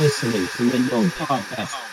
Listening to Lindon Podcast.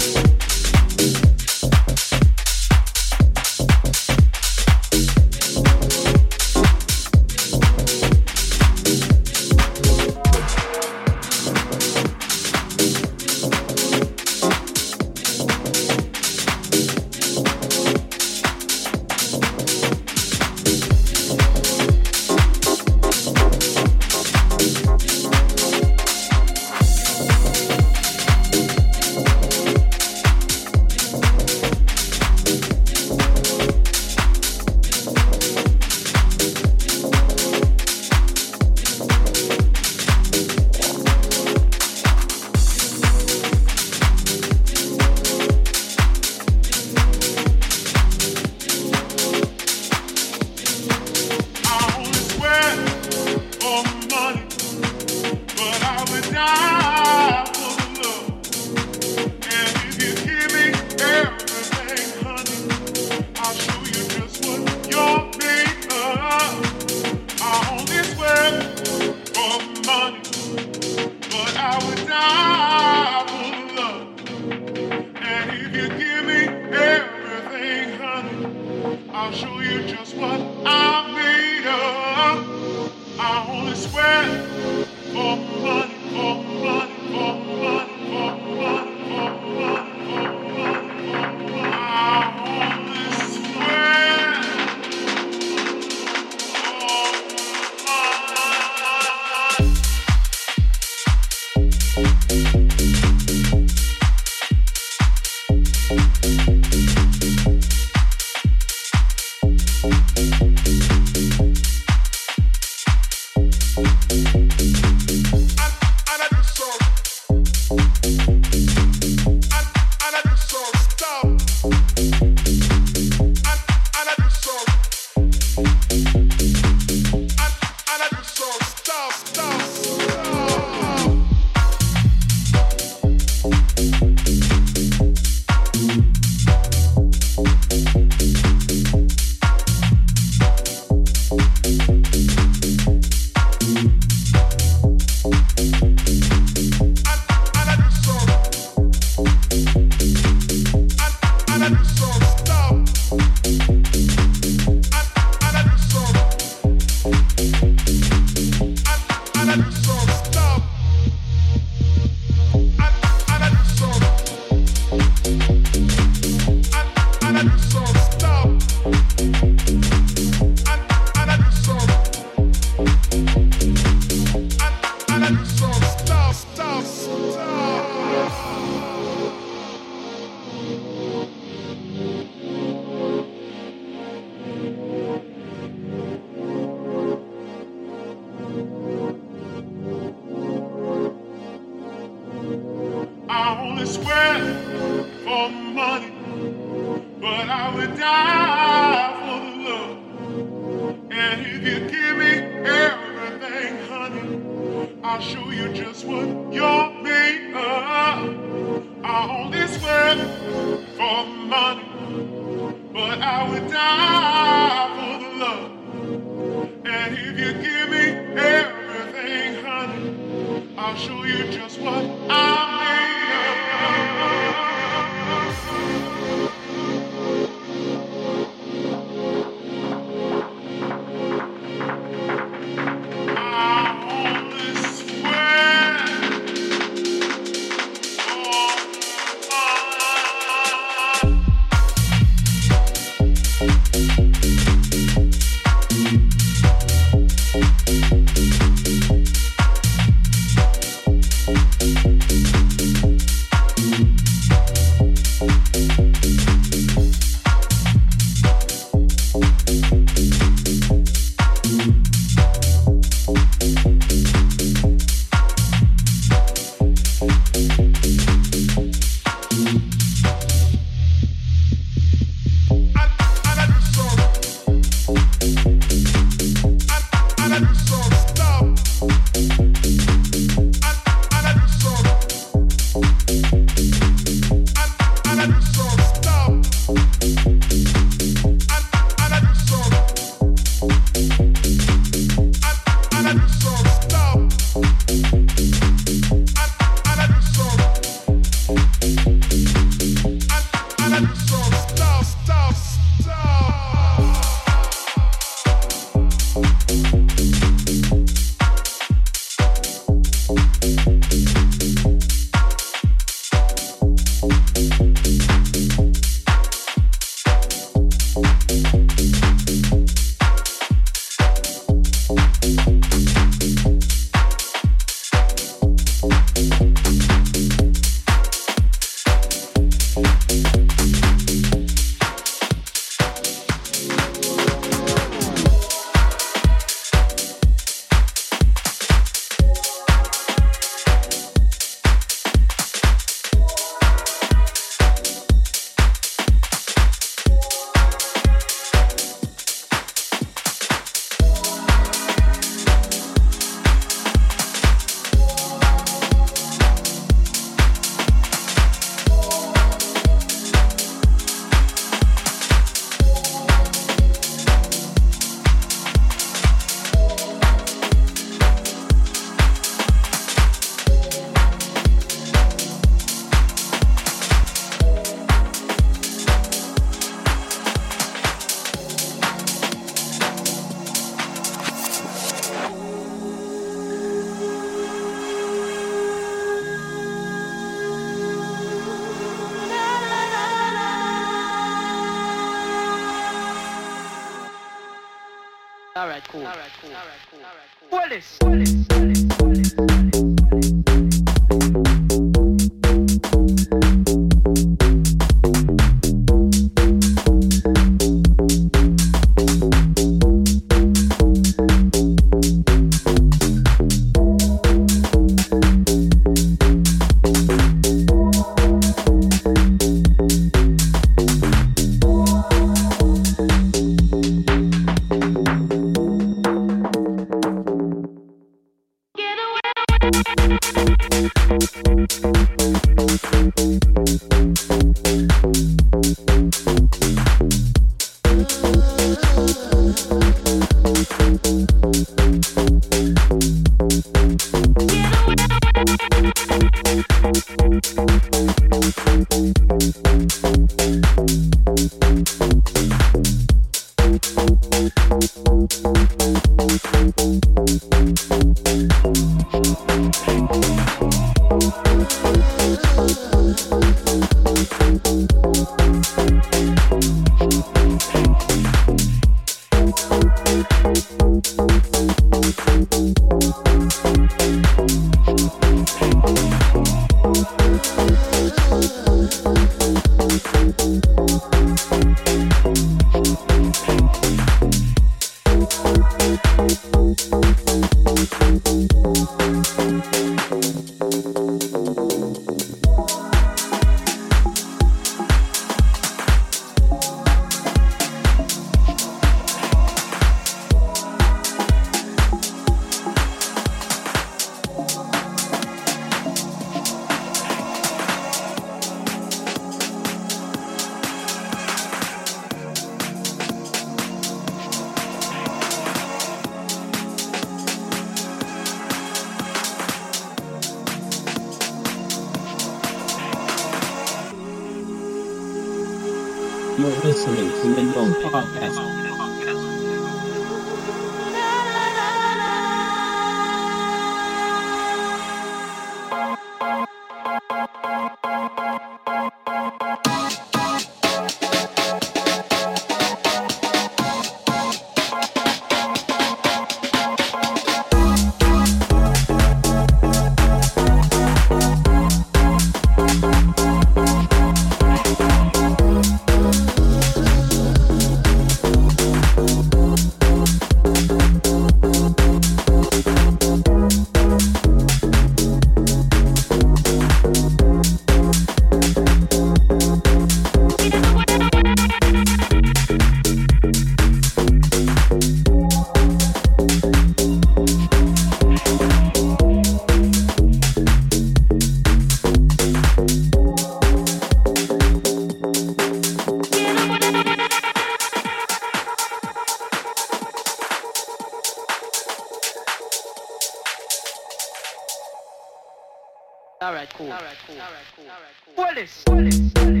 Cool. All right, cool. Willis. Willis. Willis.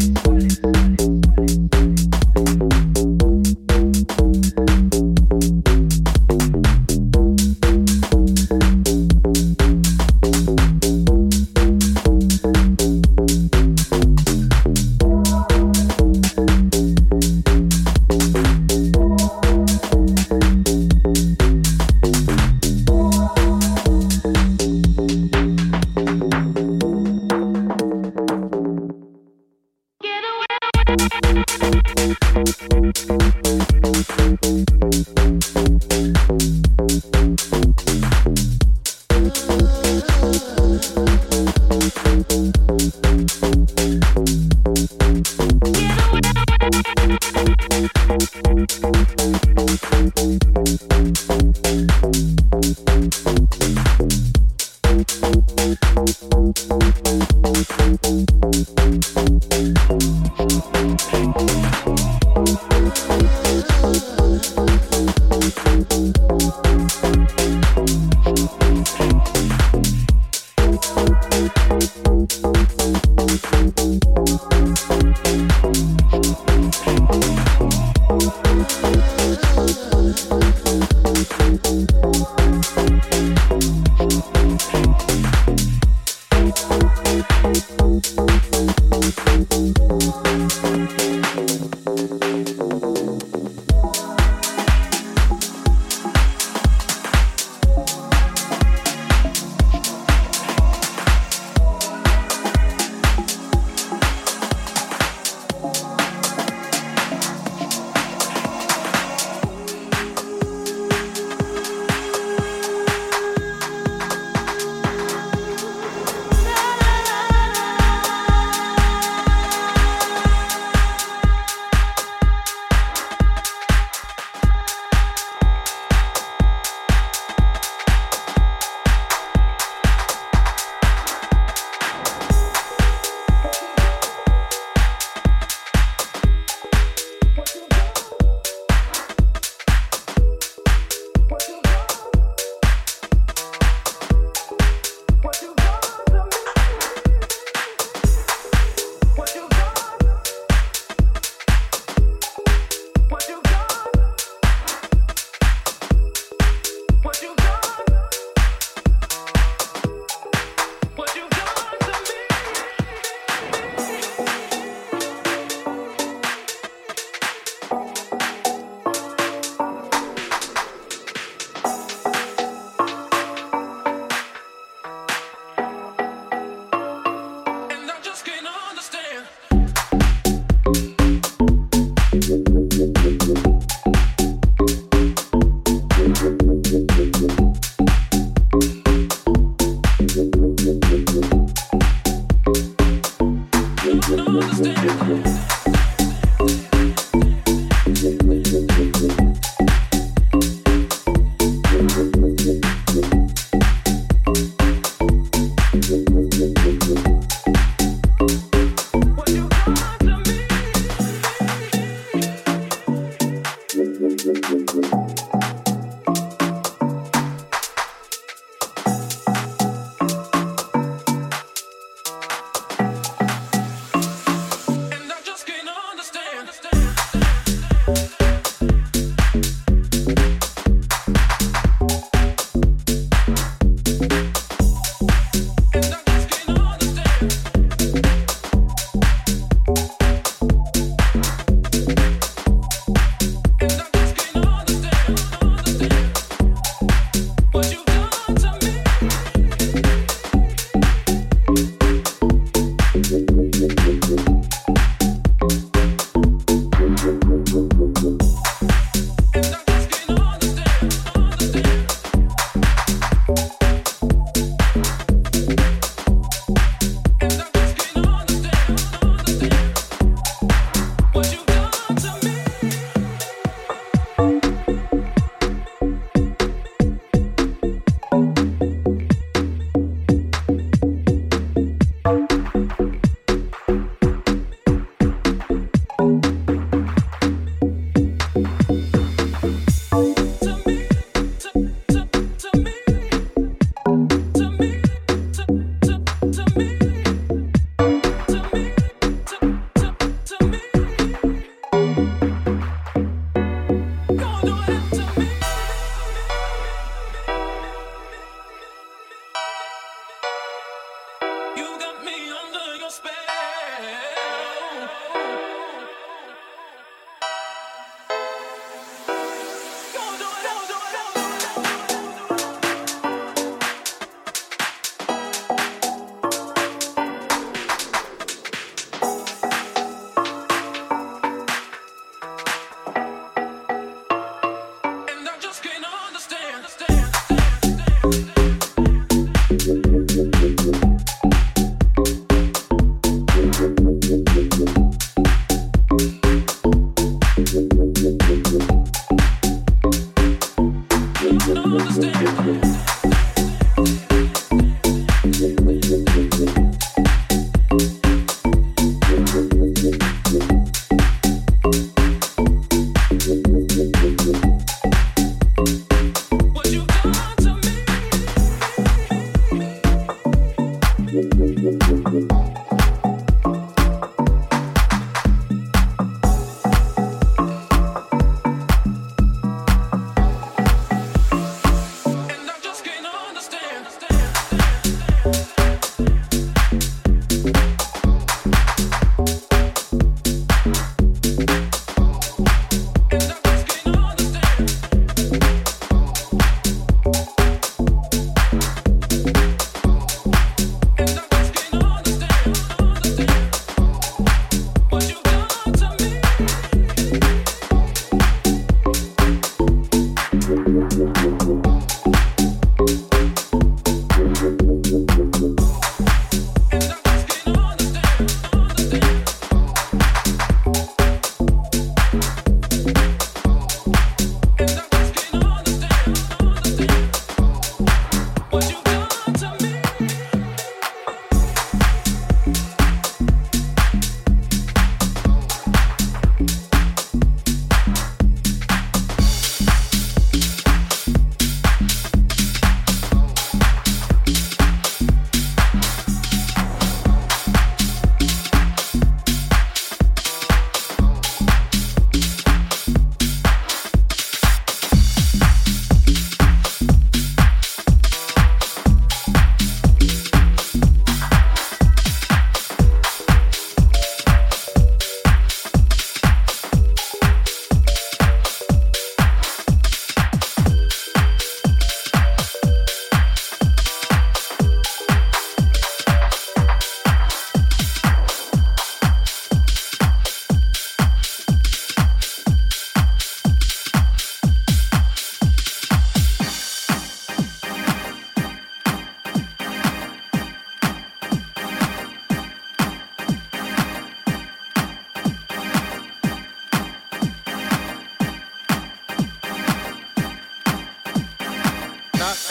Música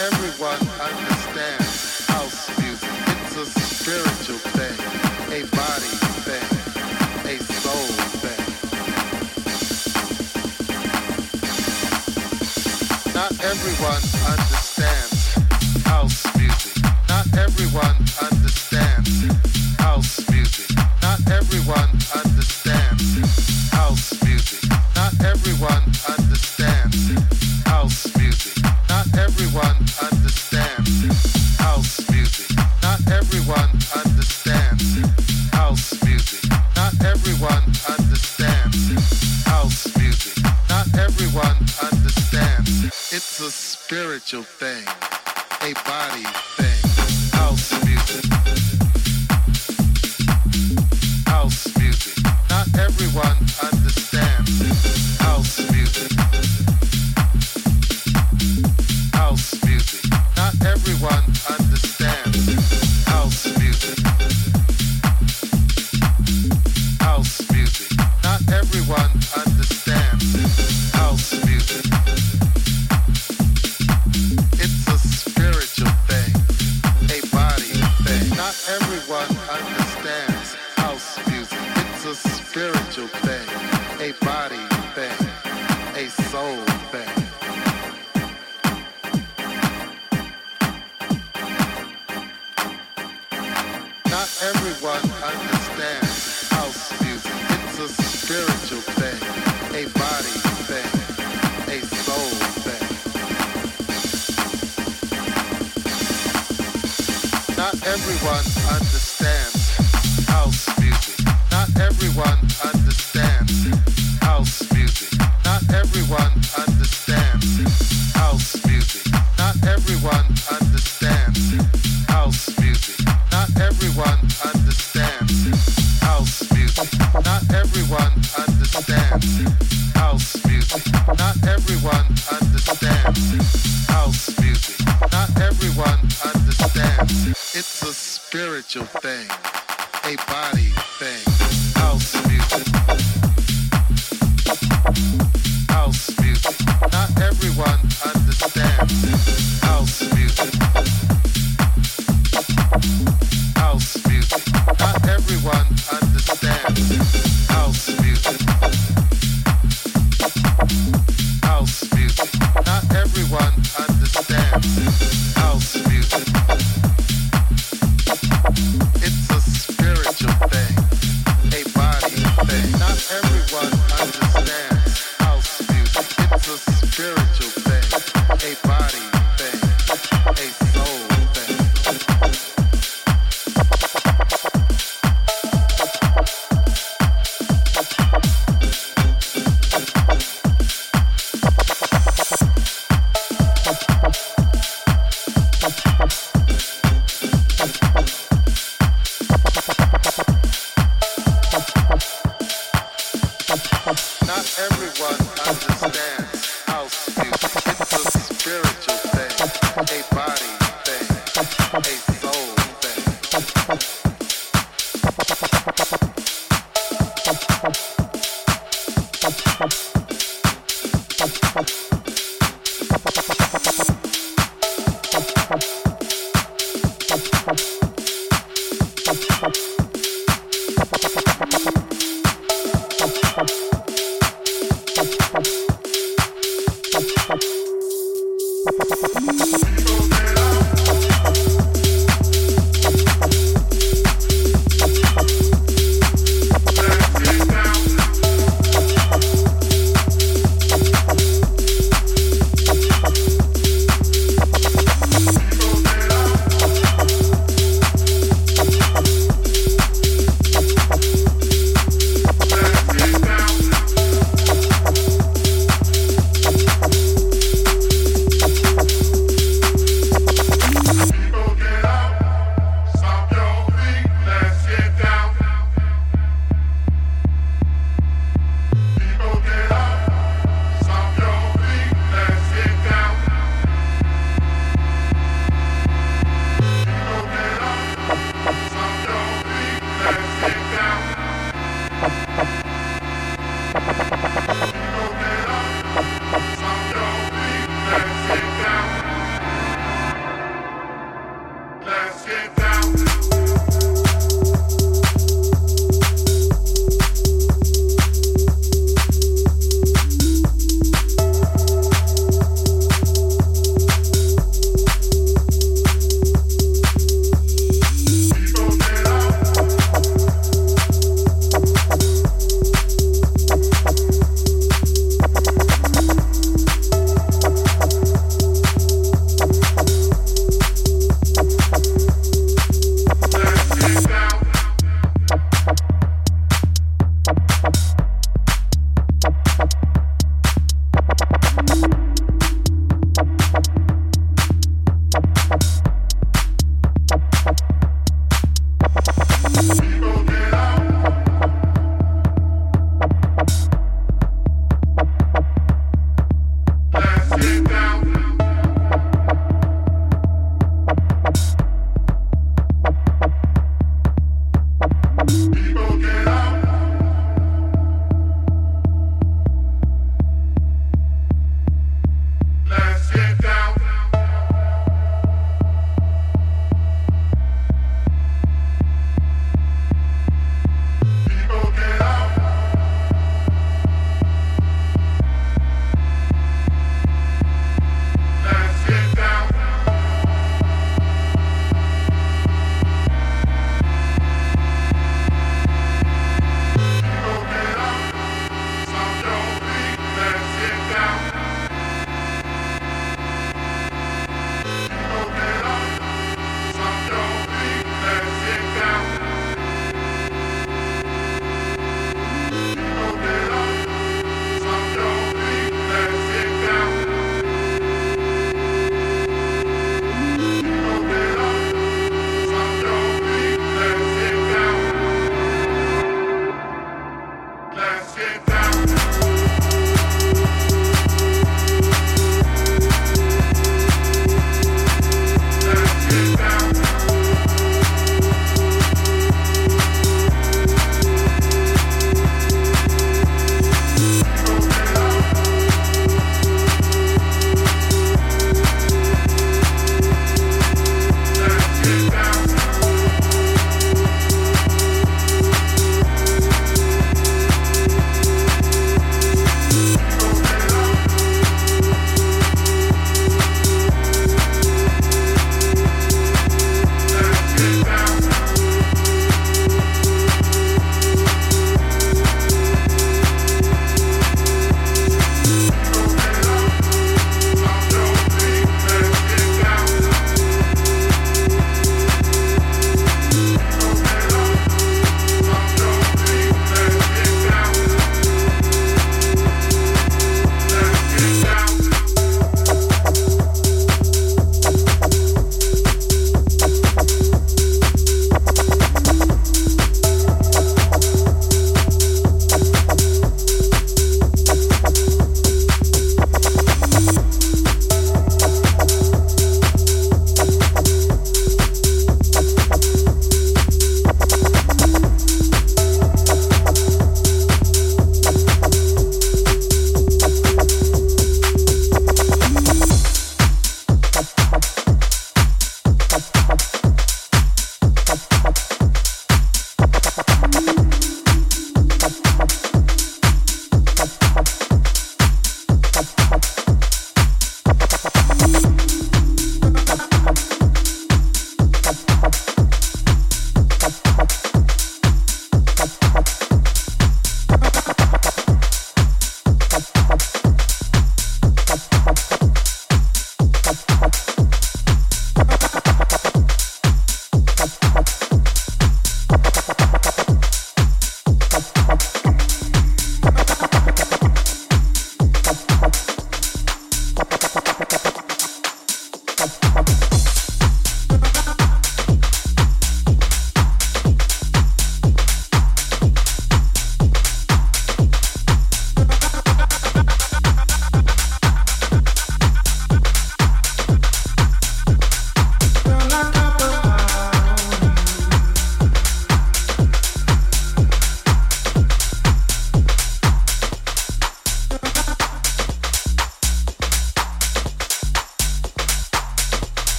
everyone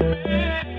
Yeah.